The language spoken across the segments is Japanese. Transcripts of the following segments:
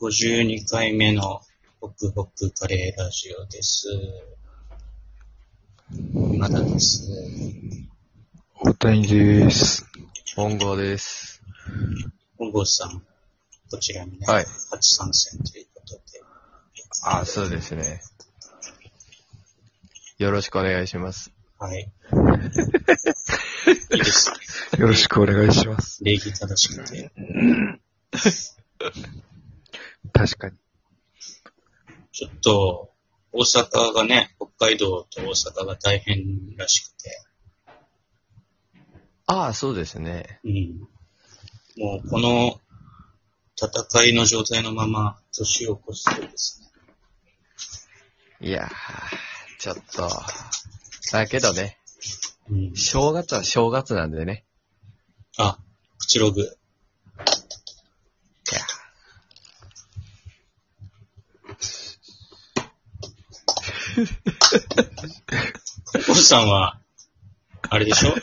52回目のホクホクカレーラジオです。まだです。大谷です。本郷です。本郷さん、こちらにね、はい初参戦ということで。あ、そうですね。よろしくお願いします。はい。いいですね。よろしくお願いします。礼儀正しくて。確かに。ちょっと、大阪がね、北海道と大阪が大変らしくて。ああ、そうですね。うん。もう、この戦いの状態のまま、年を越すとですね。いやー、ちょっと。だけどね、うん。正月は正月なんでね。あ、口ログ。コウさんは、あれでしょ？舞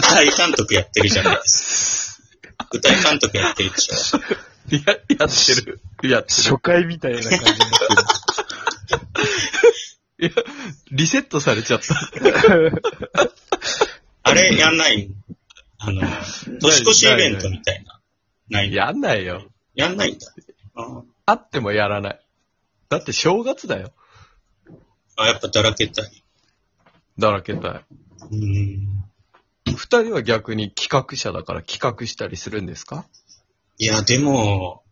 台監督やってるじゃないですか。舞台監督やってるでしょや、やってる。やって初回みたいな感じになってる。いや、リセットされちゃった。あれやんない？あの、年越しイベントみたいな。ない？やんないよ。やんないんだ。ああってもやらない。だって正月だよ。あ、やっぱだらけたい。だらけたい。うん。二人は逆に企画者だから企画したりするんですか？いや、でも、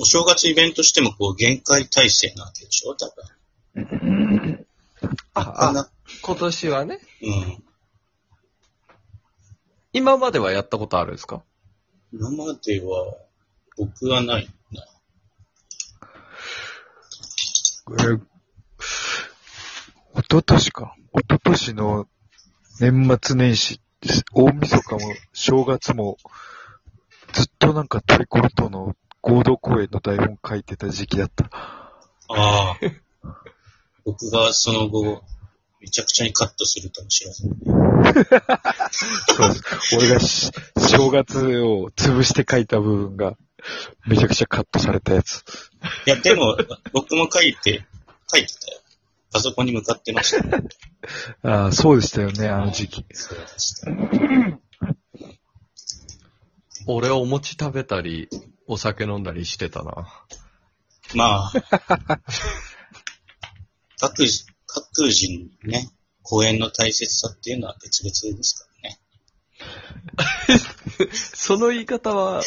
お正月イベントしてもこう限界体制なわけでしょ？多分。あ、あ、な今年はね。うん。今まではやったことあるんですか？今までは、僕はないな。これ、一昨年か。一昨年の年末年始、大晦日も正月も、ずっとなんかトリコロとの合同公演の台本書いてた時期だった。ああ。僕がその後、めちゃくちゃにカットするかもしれない。そうです。俺がし正月を潰して書いた部分が、めちゃくちゃカットされたやつ。いや、でも、僕も書いて、書いてたよ。パソコンに向かってました。ああ、そうでしたよね、あの時期。そうでした。俺お餅食べたり、お酒飲んだりしてたな。まあ、各自、各人ね、公演の大切さっていうのは別々ですからね。その言い方は、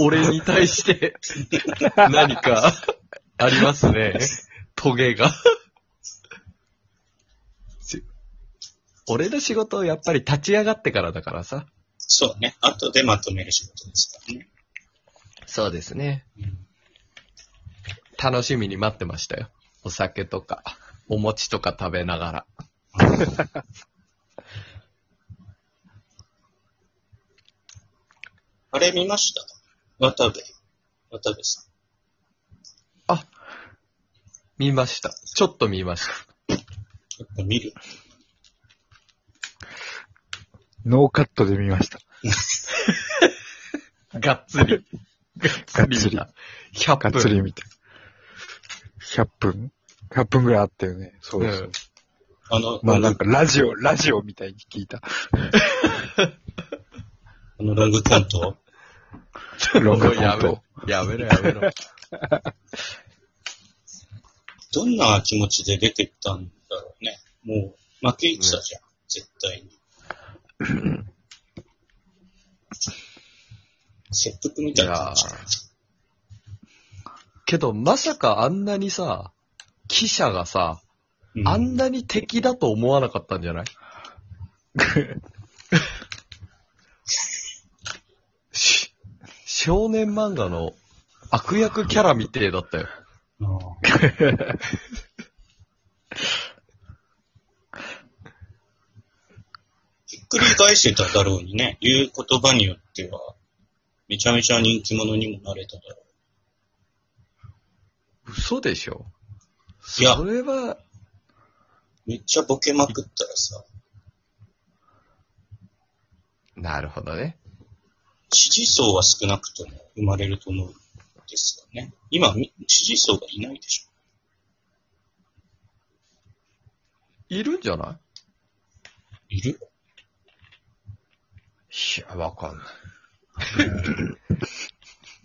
俺に対して、何か、ありますね。トゲが。俺の仕事をやっぱり立ち上がってからだからさ。そうね。後でまとめる仕事ですからね。そうですね。うん楽しみに待ってましたよ。お酒とか、お餅とか食べながら。あれ見ました？渡部。渡部さん。見ました。ちょっと見ました。ちょっと見る。ノーカットで見ました。がっつり。がっつり見た。100が分。っつり見て。100分 ?100 分ぐらいあったよね。そうです。うんあの、まあなんかラジオ、ラジオみたいに聞いた。あのロングコントロングコント。やめろやめろ。どんな気持ちで出てったんだろうね。もう、負けてたじゃん。絶対に。切腹みたいな。けど、まさかあんなにさ、記者がさ、うんあんなに敵だと思わなかったんじゃない？し 少年漫画の悪役キャラみてえだったよ。あーひっくり返せただろうにね。言う言葉によっては、めちゃめちゃ人気者にもなれただろ嘘でしょ？いやそれは、う。めっちゃボケまくったらさ、なるほどね。支持層は少なくとも生まれると思う。ですかね。今、み支持層がいないでしょ。いるんじゃない？いる？いや、わかんない。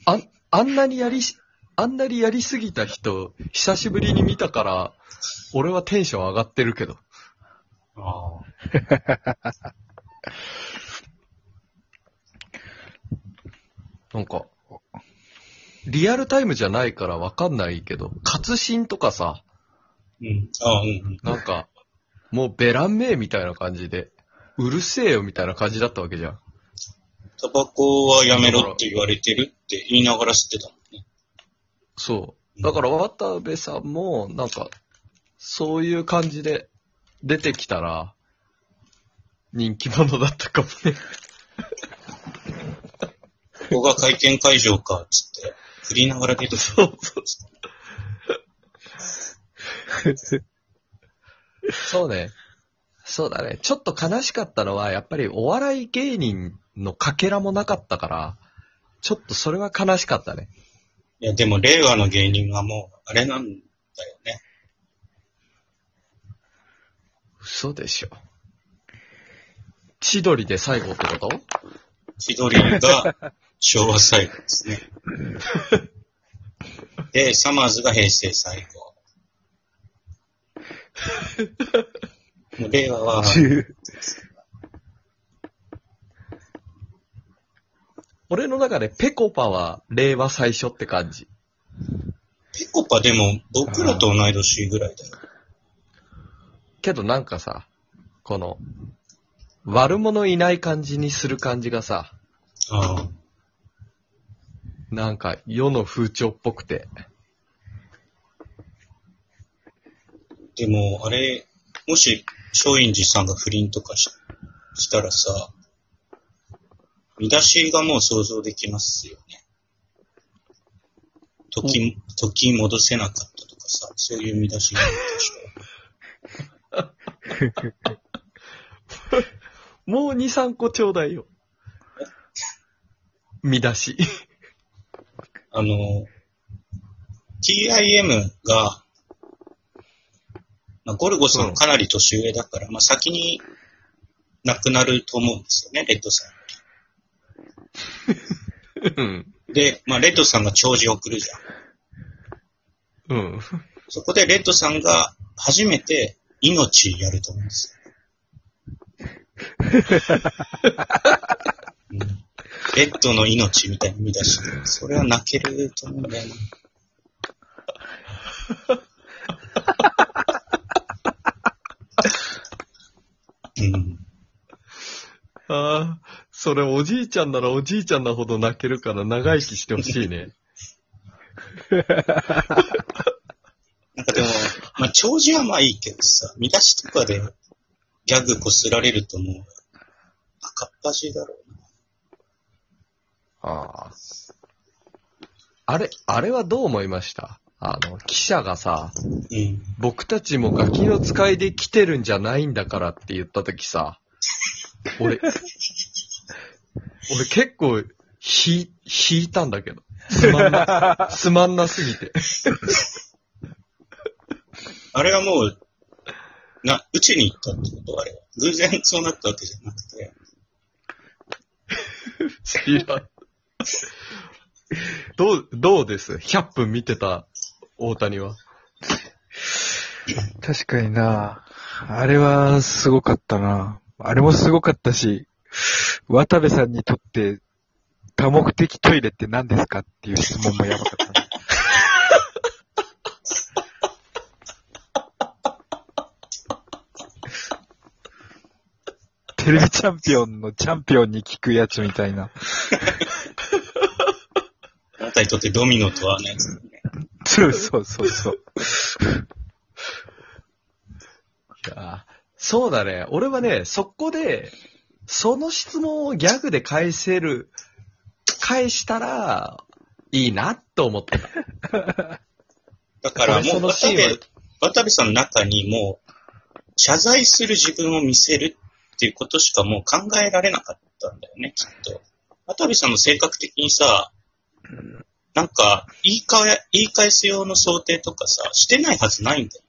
あん、あんなにやりし、あんなにやりすぎた人、久しぶりに見たから、俺はテンション上がってるけど。ああ。なんか、リアルタイムじゃないからわかんないけど、活心とかさ、うん。ああ、うんうん。なんか、もうベランメイみたいな感じで、うるせえよみたいな感じだったわけじゃん。タバコはやめろって言われてるって言いながら吸ってたもんね。そう。だから渡部さんも、なんか、そういう感じで出てきたら、人気者だったかもね。ここが会見会場か、つって、振りながら出てきた。そうそう。そうね。そうだね。ちょっと悲しかったのは、やっぱりお笑い芸人のかけらもなかったから、ちょっとそれは悲しかったね。いや、でも令和の芸人はもう、あれなんだよね。嘘でしょ。千鳥で最後ってこと？千鳥が昭和最後ですね。で、サマーズが平成最後。令和は、俺の中でペコパは令和最初って感じ。ペコパでも僕らと同い年ぐらいだよ。けどなんかさ、この、悪者いない感じにする感じがさ、ああ。なんか世の風潮っぽくて。でも、あれ、もし、松陰寺さんが不倫とかししたらさ、見出しがもう想像できますよね。時、時戻せなかったとかさ、そういう見出しがあるでしょ。もう2、3個ちょうだいよ。見出し。あの、TIM が、まあ、ゴルゴさんかなり年上だから、まあ、先に亡くなると思うんですよね、レッドさうん。ん。で、まあ、レッドさんが弔辞を送るじゃん。うん。そこでレッドさんが初めて命やると思うんですよ。うん、レッドの命みたいな見出しで、それは泣けると思うんだよな。うん。ああ、それおじいちゃんならおじいちゃんなほど泣けるから長生きしてほしいね。なんかでも、まあ、長寿はまあいいけどさ、見出しとかでギャグこすられるともう、赤っ端だろうな。ああ。あれ、あれはどう思いました？あの、記者がさ、うん。僕たちもガキの使いで来てるんじゃないんだからって言ったときさ、俺、俺結構、ひ、引いたんだけど。つまんな、つまんなすぎて。あれはもう、な、うちに行ったってこと？あれは。偶然そうなったわけじゃなくて。知らん。どう、どうです ?100 分見てた大谷は。確かにな。あれはすごかったな。あれもすごかったし、渡部さんにとって多目的トイレって何ですかっていう質問もやばかったな。テレビチャンピオンのチャンピオンに聞くやつみたいな。あなたにとってドミノとはね、そうそうそうそう。いやそうだね。俺はね、そこで、その質問をギャグで返せる、返したら、いいなと思ってた。だからもそう渡部、渡部さんの中にもう、謝罪する自分を見せるっていうことしかもう考えられなかったんだよね、きっと。渡部さんの性格的にさ、なんか、言い換え、言い返す用の想定とかさ、してないはずないんだよ。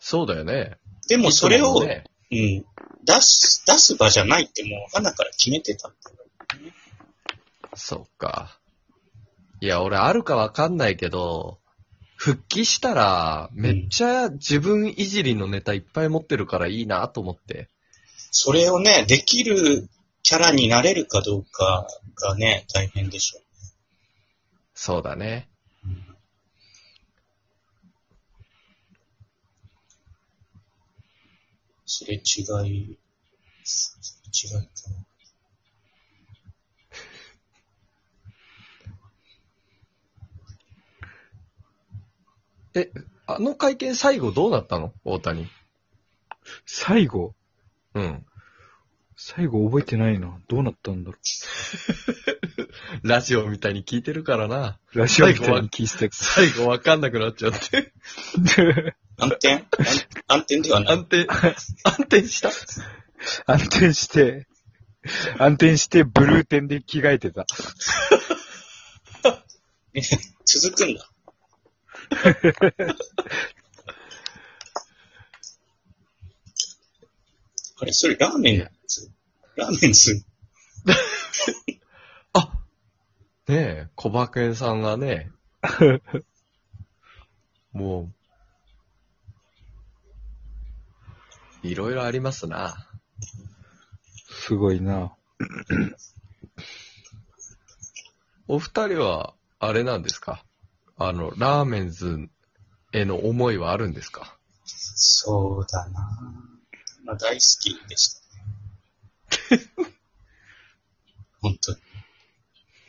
そうだよね。でもそれを、ねうん、出す、出す場じゃないってもう、花から決めてたんだよ。そうか。いや、俺あるかわかんないけど、復帰したら、めっちゃ自分いじりのネタいっぱい持ってるからいいなと思って。それをね、できるキャラになれるかどうかがね、大変でしょ。そうだね。すれ違い、すれ違いかな。え、あの会見最後どうなったの？大谷。最後？うん。最後覚えてないな。どうなったんだろ ラジオみたいに聞いてるからな。う。ラジオみたいに聞いてた最後わかんなくなっちゃって。暗転？暗暗転ではない。安定、安定した？暗転して、暗転してブルーテンで着替えてた。続くんだ。あれ、それラーメンズラーメンズ あねえ、小馬犬さんがね、もう、いろいろありますな。すごいな。お二人は、あれなんですか？あの、ラーメンズへの思いはあるんですか？そうだなまあ大好きでしたね。本当に。